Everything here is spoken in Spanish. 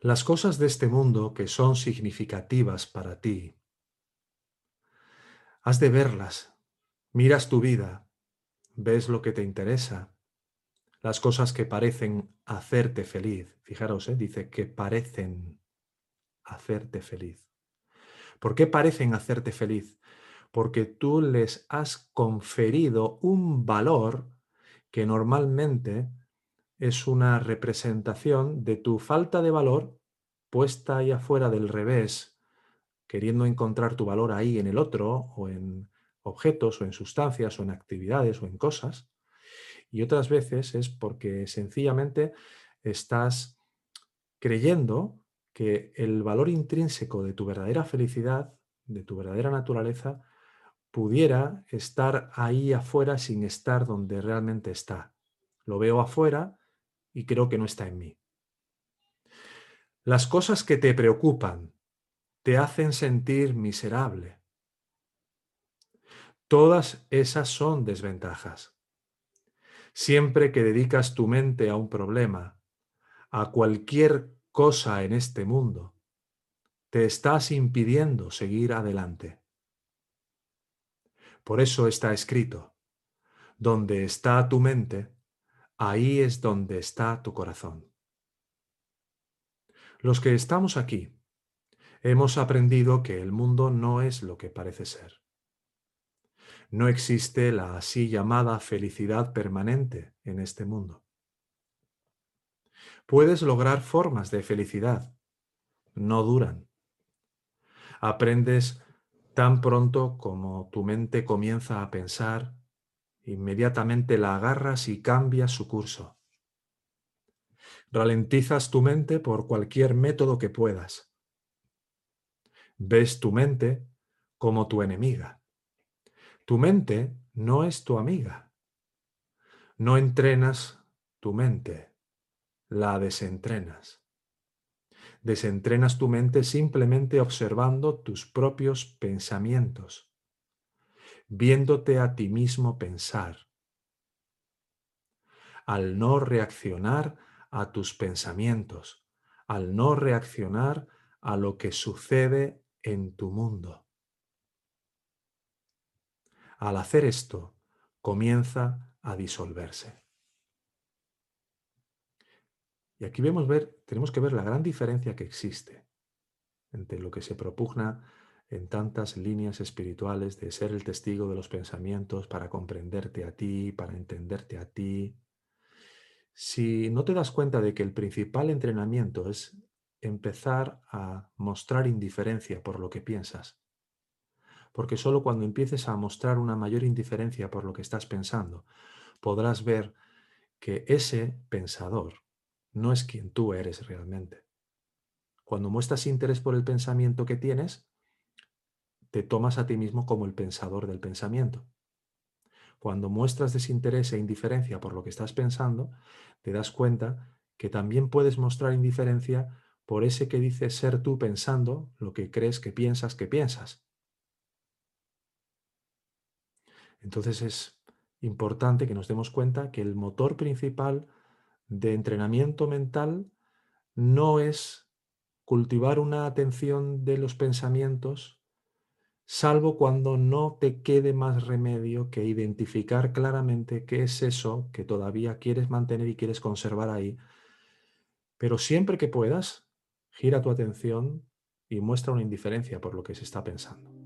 Las cosas de este mundo que son significativas para ti, has de verlas. Miras tu vida, ves lo que te interesa, las cosas que parecen hacerte feliz. Fijaros, ¿eh? dice que parecen hacerte feliz. ¿Por qué parecen hacerte feliz? Porque tú les has conferido un valor que normalmente es una representación de tu falta de valor puesta ahí afuera del revés, queriendo encontrar tu valor ahí en el otro o en objetos o en sustancias o en actividades o en cosas. Y otras veces es porque sencillamente estás creyendo que el valor intrínseco de tu verdadera felicidad, de tu verdadera naturaleza, pudiera estar ahí afuera sin estar donde realmente está. Lo veo afuera y creo que no está en mí. Las cosas que te preocupan te hacen sentir miserable. Todas esas son desventajas. Siempre que dedicas tu mente a un problema, a cualquier cosa en este mundo, te estás impidiendo seguir adelante. Por eso está escrito, donde está tu mente, ahí es donde está tu corazón. Los que estamos aquí hemos aprendido que el mundo no es lo que parece ser. No existe la así llamada felicidad permanente en este mundo. Puedes lograr formas de felicidad, no duran. Aprendes tan pronto como tu mente comienza a pensar, inmediatamente la agarras y cambias su curso. Ralentizas tu mente por cualquier método que puedas. Ves tu mente como tu enemiga. Tu mente no es tu amiga. No entrenas tu mente, la desentrenas. Desentrenas tu mente simplemente observando tus propios pensamientos, viéndote a ti mismo pensar. Al no reaccionar a tus pensamientos, al no reaccionar a lo que sucede en tu mundo. Al hacer esto, comienza a disolverse. Y aquí vemos ver, tenemos que ver la gran diferencia que existe entre lo que se propugna en tantas líneas espirituales de ser el testigo de los pensamientos para comprenderte a ti, para entenderte a ti, si no te das cuenta de que el principal entrenamiento es empezar a mostrar indiferencia por lo que piensas, porque solo cuando empieces a mostrar una mayor indiferencia por lo que estás pensando, podrás ver que ese pensador no es quien tú eres realmente. Cuando muestras interés por el pensamiento que tienes, te tomas a ti mismo como el pensador del pensamiento. Cuando muestras desinterés e indiferencia por lo que estás pensando, te das cuenta que también puedes mostrar indiferencia por ese que dice ser tú pensando lo que crees que piensas que piensas. Entonces es importante que nos demos cuenta que el motor principal de entrenamiento mental no es cultivar una atención de los pensamientos salvo cuando no te quede más remedio que identificar claramente qué es eso que todavía quieres mantener y quieres conservar ahí. Pero siempre que puedas, gira tu atención y muestra una indiferencia por lo que se está pensando.